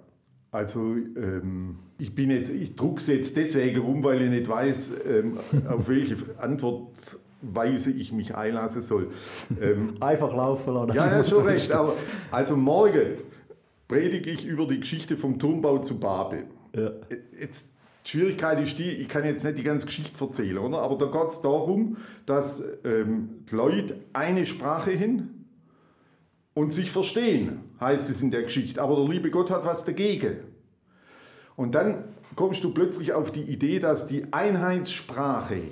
Also, ähm, ich bin jetzt, ich drucke es jetzt deswegen rum, weil ich nicht weiß, ähm, auf welche Antwortweise ich mich einlassen soll. Ähm, Einfach laufen lassen. ja, ja, schon recht. Aber also morgen predige ich über die Geschichte vom Turmbau zu Babel. Jetzt, die Schwierigkeit ist die, ich kann jetzt nicht die ganze Geschichte erzählen, oder? aber da geht es darum, dass ähm, die Leute eine Sprache hin und sich verstehen, heißt es in der Geschichte. Aber der liebe Gott hat was dagegen. Und dann kommst du plötzlich auf die Idee, dass die Einheitssprache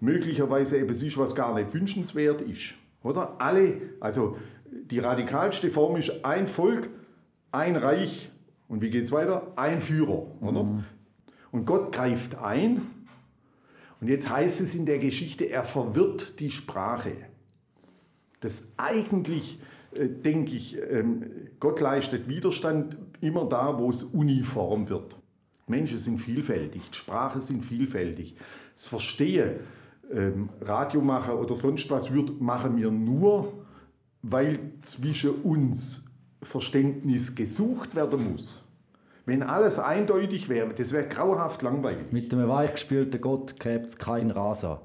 möglicherweise etwas ist, was gar nicht wünschenswert ist. Oder? Alle, also die radikalste Form ist ein Volk, ein Reich und wie geht es weiter? Ein Führer. Oder? Und Gott greift ein und jetzt heißt es in der Geschichte, er verwirrt die Sprache. Das eigentlich, äh, denke ich, ähm, Gott leistet Widerstand immer da, wo es uniform wird. Menschen sind vielfältig, Sprache sind vielfältig. Das Verstehen, ähm, Radio machen oder sonst was wird, machen wir nur, weil zwischen uns Verständnis gesucht werden muss. Wenn alles eindeutig wäre, das wäre grauenhaft langweilig. Mit einem weichgespülten Gott gräbt es kein Raser.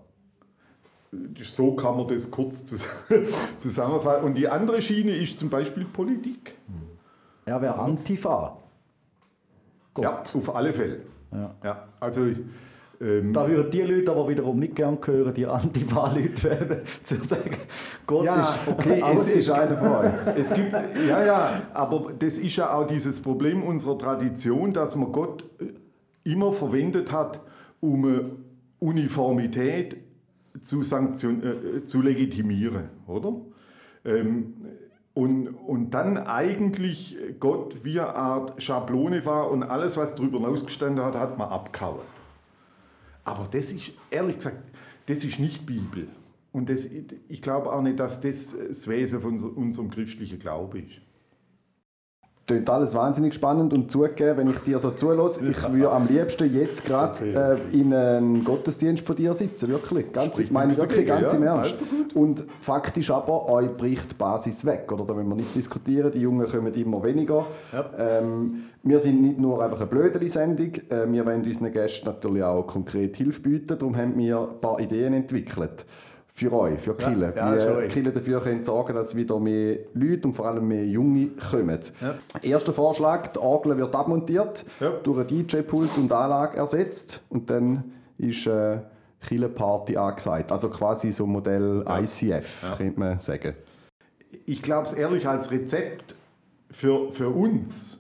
So kann man das kurz zus- zusammenfassen. Und die andere Schiene ist zum Beispiel Politik. Er wäre Antifa. Ja, auf alle Fälle. Ja. also, ähm, Da würden die Leute aber wiederum nicht gern hören, die Antifa-Leute werden, zu sagen, Gott ja, ist, okay, es ist einer von euch. Es gibt, ja, ja, aber das ist ja auch dieses Problem unserer Tradition, dass man Gott äh, immer verwendet hat, um äh, Uniformität zu, sanktion, äh, zu legitimieren, oder? Ähm, und, und dann eigentlich Gott wie eine Art Schablone war und alles, was darüber hinausgestanden hat, hat man abgehauen. Aber das ist, ehrlich gesagt, das ist nicht Bibel. und das, ich glaube auch nicht, dass das das Wesen von unser- unserem christlichen Glauben ist. Klingt alles wahnsinnig spannend und zugegeben, wenn ich dir so zulasse, ich würde am liebsten jetzt gerade äh, in einen Gottesdienst von dir sitzen, wirklich. Ganz, ich meine wirklich dagegen, ganz im ja, Ernst. also und faktisch aber, euch bricht die Basis weg, oder? Da müssen wir nicht diskutieren, die Jungen kommen immer weniger. Ähm, wir sind nicht nur einfach eine Blödeli-Sendung, äh, wir wollen unseren Gästen natürlich auch konkret Hilfe bieten, darum haben wir ein paar Ideen entwickelt. Für euch, für Kille. Ja, ja, Wie äh, Kille dafür können sorgen, dass wieder mehr Leute und vor allem mehr Junge kommen. Erster Vorschlag, die Orgel wird abmontiert, durch ein DJ-Pult und Anlage ersetzt und dann ist äh, Kille-Party angesagt. Also quasi so Modell ICF, Ja. könnte man sagen. Ich glaube es ehrlich als Rezept für, für uns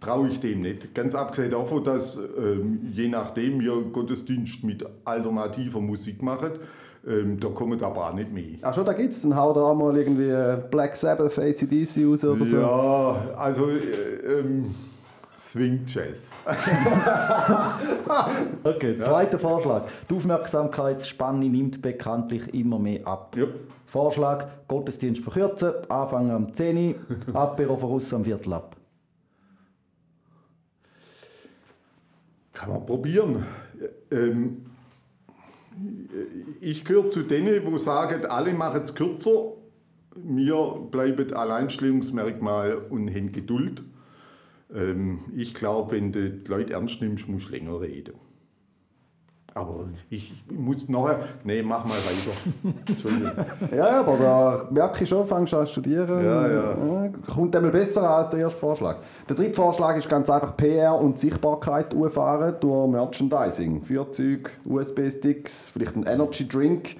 traue ich dem nicht. Ganz abgesehen davon, dass ähm, je nachdem wir Gottesdienst mit alternativer Musik machen, ähm, da kommen aber auch nicht mehr. Ach schon, da gibt's, dann haut auch mal irgendwie Black Sabbath, ACDC raus oder so. Ja, also äh, ähm, Swing Jazz. Okay, zweiter Vorschlag. Die Aufmerksamkeitsspanne nimmt bekanntlich immer mehr ab. Vorschlag: Gottesdienst verkürzen, anfangen am 10 Uhr, Apero voraus am Viertel ab. Kann man probieren. Ähm, ich gehöre zu denen, die sagen, alle machen es kürzer. Wir bleiben Alleinstellungsmerkmal und haben Geduld. Ähm, ich glaube, wenn du die Leute ernst nimmst, musst du länger reden. Aber ich muss nachher. Nee, mach mal weiter. Entschuldigung. Ja, aber da merke ich schon, fängst du an studieren. Ja, ja. Kommt einmal besser als der erste Vorschlag. Der dritte Vorschlag ist ganz einfach PR und Sichtbarkeit auffahren durch Merchandising. Feuerzeug, USB-Sticks, vielleicht ein Energy Drink.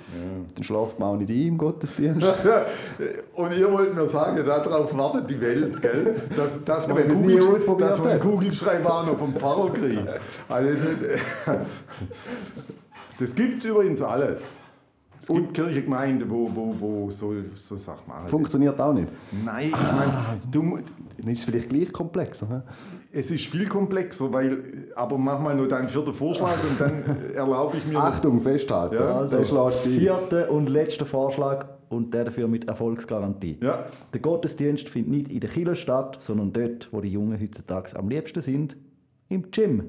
Dann schlaft man auch nicht ein im Gottesdienst. Und ihr wollt mir sagen, darauf wartet die Welt, gell? Dass, dass man Ja, ausprobiert dass man einen. Kugelschreiber noch vom Pfarrer kriegt. Also, das gibt es übrigens alles. Es gibt Kirchengemeinden, wo, wo, wo so, so Sachen machen. Funktioniert auch nicht. Nein, ich meine, du, Dann ist es vielleicht gleich komplexer. hä? es ist viel komplexer, weil, aber mach mal nur deinen vierten Vorschlag und dann erlaube ich mir... Achtung, festhalten. Ja, ein. Vierter und letzter Vorschlag und der dafür mit Erfolgsgarantie. Ja. Der Gottesdienst findet nicht in der Kirche statt, sondern dort, wo die Jungen heutzutage am liebsten sind, im Gym.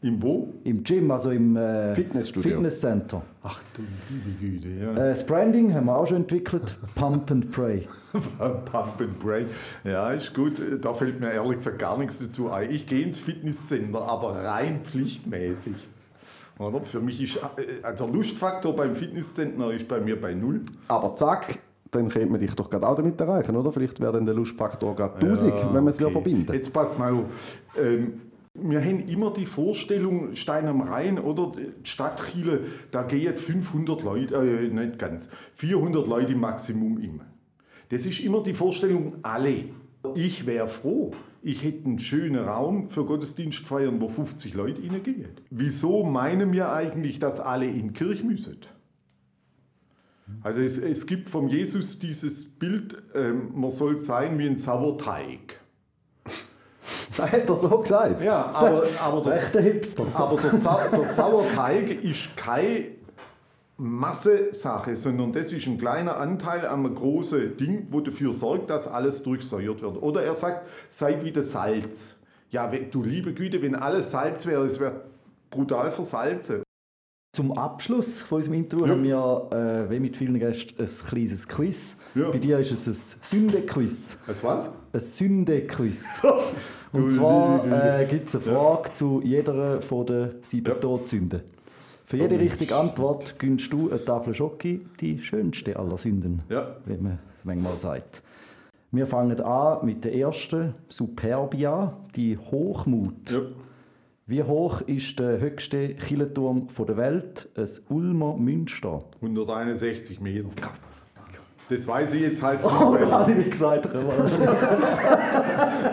Im wo? Im Gym, also im äh, Fitnessstudio. Fitnesscenter. Ach du liebe Güte, ja. Äh, das Branding haben wir auch schon entwickelt. Pump and Pray. Pump and Pray. Ja, ist gut. Da fällt mir ehrlich gesagt gar nichts dazu ein. Ich gehe ins Fitnesscenter, aber rein pflichtmäßig. Oder? Für mich ist äh, also der Lustfaktor beim Fitnesscenter ist bei mir bei null. Aber zack, dann könnte man dich doch gerade auch damit erreichen, oder? Vielleicht wäre dann der Lustfaktor gerade 1000, Ja, wenn man es okay. okay. verbinden Jetzt passt mal auf. Ähm, wir haben immer die Vorstellung, Stein am Rhein oder die Stadt Chile, da gehen 500 Leute, äh, nicht ganz, 400 Leute im Maximum immer. Das ist immer die Vorstellung, alle. Ich wäre froh, ich hätte einen schönen Raum für Gottesdienst feiern, wo 50 Leute reingehen. Wieso meinen wir eigentlich, dass alle in die Kirche müssen? Also es, es gibt vom Jesus dieses Bild, ähm, man soll sein wie ein Sauerteig. Das hat er so gesagt. Ja, aber, aber, das, Echter Hipster. aber der, Sau, der Sauerteig ist keine Massesache, sondern das ist ein kleiner Anteil an einem großen Ding, wo dafür sorgt, dass alles durchsäuert wird. Oder er sagt, seid wie das Salz. Ja, du liebe Güte, wenn alles Salz wäre, es wäre brutal versalzen. Zum Abschluss von unserem Interview haben wir, äh, wie mit vielen Gästen, ein kleines Quiz. Bei dir ist es ein Sünde-Quiz. Was was? Ein Sünde-Quiz. Und zwar äh, gibt es eine Frage zu jeder von den sieben Todsünden. Für jede Oh, richtige Antwort gönnst du eine Tafel Schoki, die schönste aller Sünden, Ja. wie man manchmal sagt. Wir fangen an mit der ersten, Superbia, die Hochmut. Ja. Wie hoch ist der höchste Kirchenturm der Welt? Ein Ulmer Münster. 161 Meter. Das weiß ich jetzt halt Oh, zufällig. habe ich nicht gesagt.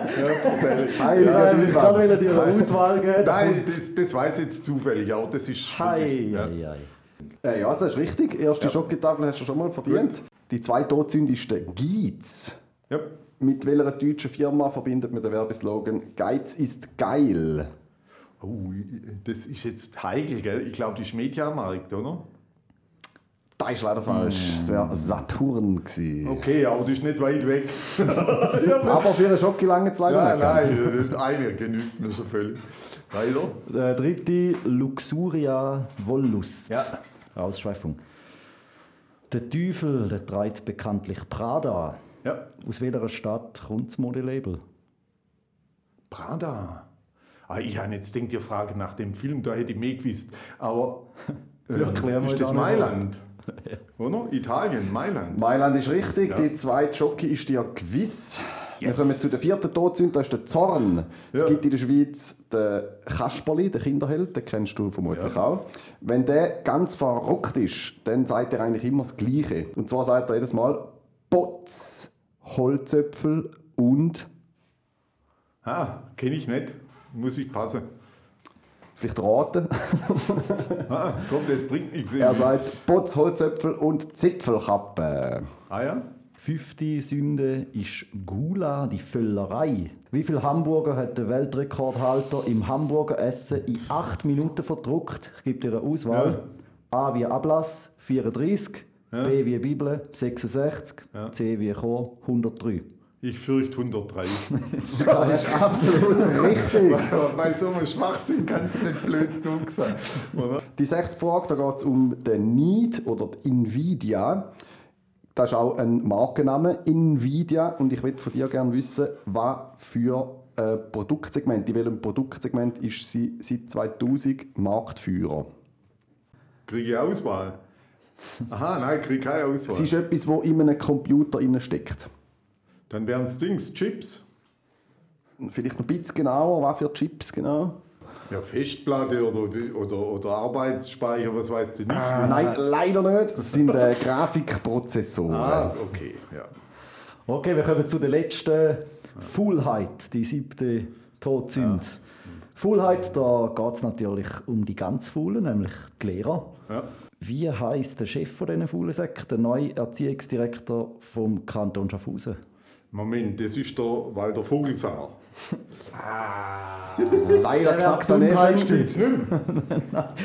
Ja, Heiliger Himmel. Ich kann wieder dir eine Auswahl geben. Nein, das, das weiß ich jetzt zufällig, aber das ist. Hei, wirklich- ja. hei, hei. Äh, ja, das ist richtig. Erste Schokotafel hast du schon mal verdient. Die zweite Todsünde ist der Geiz. Ja. Mit welcher deutschen Firma verbindet man den Werbeslogan Geiz ist geil? Oh, das ist jetzt heikel, gell? Ich glaube, die ist Mediamarkt, oder? Das ist leider falsch. Es wäre Saturn gewesen. Okay, aber du bist nicht weit weg. Aber für einen Schocki lange leider Nein, nicht nein, einer genügt mir schon völlig. Weiter. Der dritte Luxuria Vollust. Ja. Ausschweifung. Der Teufel, der trägt bekanntlich Prada. Ja. Aus welcher Stadt kommt das Modelabel? Prada. Ah, ich habe jetzt denkt ihr Frage nach dem Film, da hätte ich mehr gewusst. Aber äh, Ja, wir ist das auch noch. Oder? Italien, Mailand. Mailand ist richtig. Ja. Die zweite Schocke ist dir gewiss. Yes. Wir kommen zu der vierten Todsünde, das ist der Zorn. Es Ja. gibt in der Schweiz den Kasperli, den Kinderheld, den kennst du vermutlich auch. Wenn der ganz verrockt ist, dann sagt er eigentlich immer das Gleiche. Und zwar sagt er jedes Mal Botz, Holzöpfel und... Ah, kenne ich nicht. Muss ich passen. Vielleicht raten. Ah, komm, das bringt nichts. er sagt Botz, Holzöpfel und Zipfelkappe. Ah ja? Fünfte Sünde ist Gula, die Völlerei. Wie viele Hamburger hat der Weltrekordhalter im Hamburger Essen in 8 Minuten verdruckt? Ich gebe dir eine Auswahl. A wie Ablass, 34. B wie Bibel, 66. C wie Chor, 103. Ich fürchte 103. Das ist absolut richtig. Bei so einem Schwachsinn kann es nicht blöd genug sein. Oder? Die sechste Frage, da geht es um den Need oder die Nvidia. Das ist auch ein Markenname, Nvidia. Und ich würde von dir gerne wissen, was für ein Produktsegment, in welchem Produktsegment ist sie seit 2000 Marktführer? Kriege ich Auswahl? Aha, nein, kriege keine Es Auswahl. ist etwas, das in einem Computer innen steckt. Dann wären es Dings, Chips. Vielleicht noch ein bisschen genauer, was für Chips genau? Ja, Festplatte oder, oder, oder Arbeitsspeicher, was weißt du nicht? Ah, nein, leider nicht. Das sind äh, Grafikprozessoren. Ah, okay, ja. Okay, wir kommen zu der letzten Fullheit, die siebte Todsünde. Fullheit, da geht es natürlich um die ganz Faulen, nämlich die Lehrer. Ja. Wie heißt der Chef von diesen faulen Säcken, der neue Erziehungsdirektor vom Kanton Schaffhausen? Moment, das ist der Walter Vogelsanger. Leider Der knapp daneben. Mehr?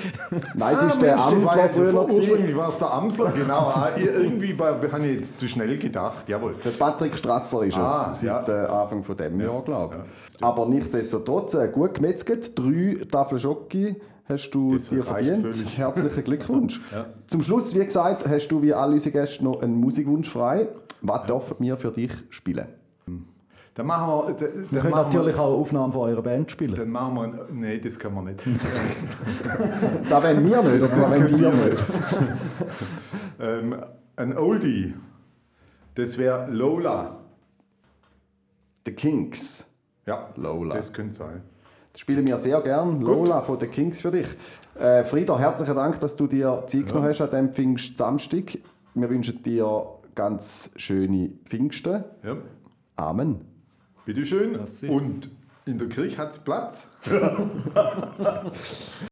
Nein, es ist der Mensch, Amsler war- früher noch. Ursprünglich war es der Amsler, genau. Ah, Irgendwie war- habe ich jetzt zu schnell gedacht, jawohl. Der Patrick Strasser ist Ah, es, seit äh, Anfang von dem Jahr, glaube ich. Aber nichtsdestotrotz, äh, gut gemetzelt. Drei Tafeln Schoki hast du Das dir verdient. völlig. Herzlichen Glückwunsch. Ja. Zum Schluss, wie gesagt, hast du wie alle unsere Gäste noch einen Musikwunsch frei. Was dürfen wir für dich spielen? Dann machen wir. Dann, Wir dann können machen natürlich auch Aufnahmen von eurer Band spielen. Dann machen wir. Nein, das kann man nicht. Da wollen wir nicht, oder Das können die wir nicht? nicht. ähm, ein Oldie. Das wäre Lola. The Kings. Ja, Lola. das könnte sein. Das spielen wir sehr gern. Lola von den Kings für dich. Äh, Frieda, herzlichen Dank, dass du dir Zeit genommen hast an diesem Pfingstsamstag. Wir wünschen dir ganz schöne Pfingsten. Ja. Amen. Bitte schön. Und in der Kirche hat es Platz.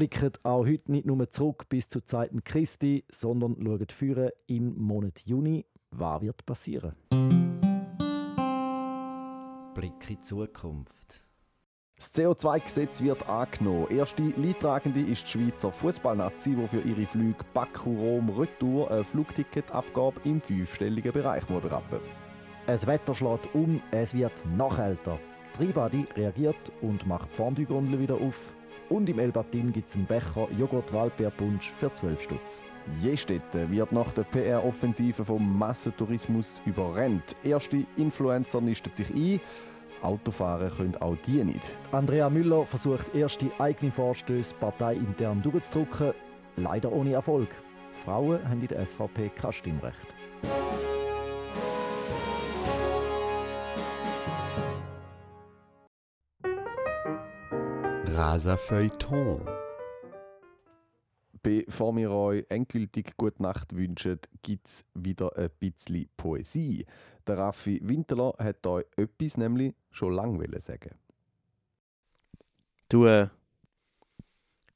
blicken auch heute nicht nur zurück bis zu Zeiten Christi, sondern schauen führen im Monat Juni. Was wird passieren? Blick in die Zukunft. Das CO2-Gesetz wird angenommen. Erste Leidtragende ist die Schweizer Fußballnazi, die für ihre Flüge Baku-Rom-Retour ein Flugticketabgabe im fünfstelligen Bereich muss berappen Es Wetter schlägt um, es wird noch älter. Tribadi reagiert und macht die Fondue-Gondel wieder auf. Und im Elbatin gibt es einen Becher Joghurt-Waldbeerpunsch für 12 Stutz. Jestetten wird nach der PR-Offensive vom Massentourismus überrennt. Erste Influencer nisten sich ein. Autofahren können auch die nicht. Andrea Müller versucht erste eigene Vorstöße parteiintern durchzudrücken, leider ohne Erfolg. Frauen haben in der SVP kein Stimmrecht. Rasa Feuilleton. Bevor wir euch endgültig gute Nacht wünschen, gibt es wieder ein bisschen Poesie. Der Raffi Winterler hat euch etwas nämlich schon lange sagen. Du, äh,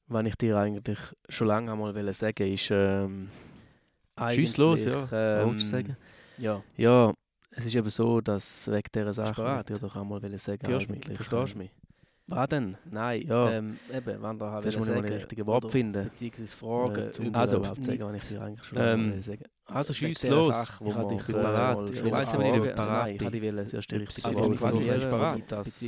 was ich dir eigentlich schon lange einmal sagen ist, ähm, Schieß los, ja. Ähm, sagen? ja. Ja, es ist eben so, dass wegen dieser Sache, die ich doch einmal sagen Hörst du mich? eigentlich, Verstehst du mich? Was denn? Nein, Ja. ähm, eben, wenn da halt Zuerst muss ich mal die richtigen Worte finden. Beziehungsweise Fragen, Äh, also, überhaupt sagen, was ich dir eigentlich schon ähm, ähm, sagen. Also schieß los. Sache, ich man hatte dich parat- ich Ich weiß aber nicht, ob ich ich parat bin. Ich zuerst die richtige Also, Frage ich weiß nicht, ich parat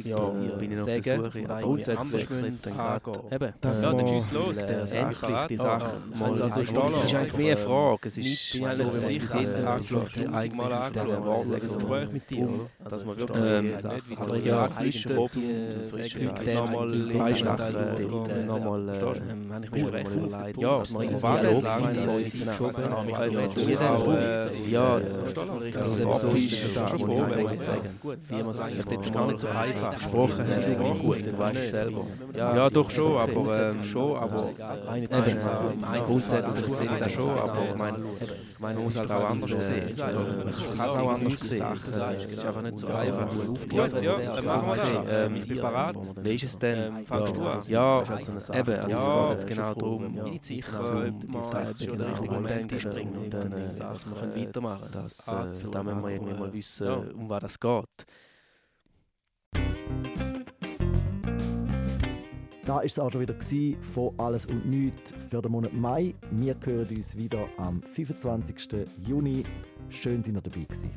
ja, bin ich auf der Suche. Aber grundsätzlich dann gerade eben. Das ja, dann mal schieß los. der Endlich die. Sache. Mal also also Es ist eigentlich mehr eine Frage. Es ist Nicht so, also, wenn ich ich jetzt angeschaut habe, habe, mal angeschaut, war es das ein Gespräch mit dir, oder? Dass man man wirklich aber es ja, ist, Listen Kopf, äh, frisch sagen, heute ja, nochmal ja, in ja, Sachen nochmal, verstehst du? habe ich mir recht überlegt, ja, man man sagen, Ballett das sagen, ist genau. Jeder, ja, ja, das ist das das das sagen. ich sagen. Wie man sagt, Eigentlich das ist gar nicht so einfach. Gesprochen Ja, hast du immer gut, ja, du weißt es ja, selber. ja, doch schon, aber grundsätzlich ähm, schon, aber eben, eben, äh, eben, grundsätzlich sehe ich das schon, aber ich ich man muss halt auch anders sehen. Ich kann es auch anders sehen. Es ist einfach. nicht so einfach. Gut, ja, dann machen wir das. Ähm, Ich bin bereit. Wie ist es denn? Fangst du an? Ja, Das halt eben, also es geht jetzt genau darum, ja, wenn sicher also, etwas Sache halt schon Moment ist, bringen und dann, äh, dass Sachen, wir können weitermachen Das, zu äh, da müssen wir irgendwie mal wissen, ja. um was das geht. Da war es auch schon wieder von Alles und Nichts für den Monat Mai. Wir hören uns wieder am 25. Juni. Schön, dass ihr dabei gewesen.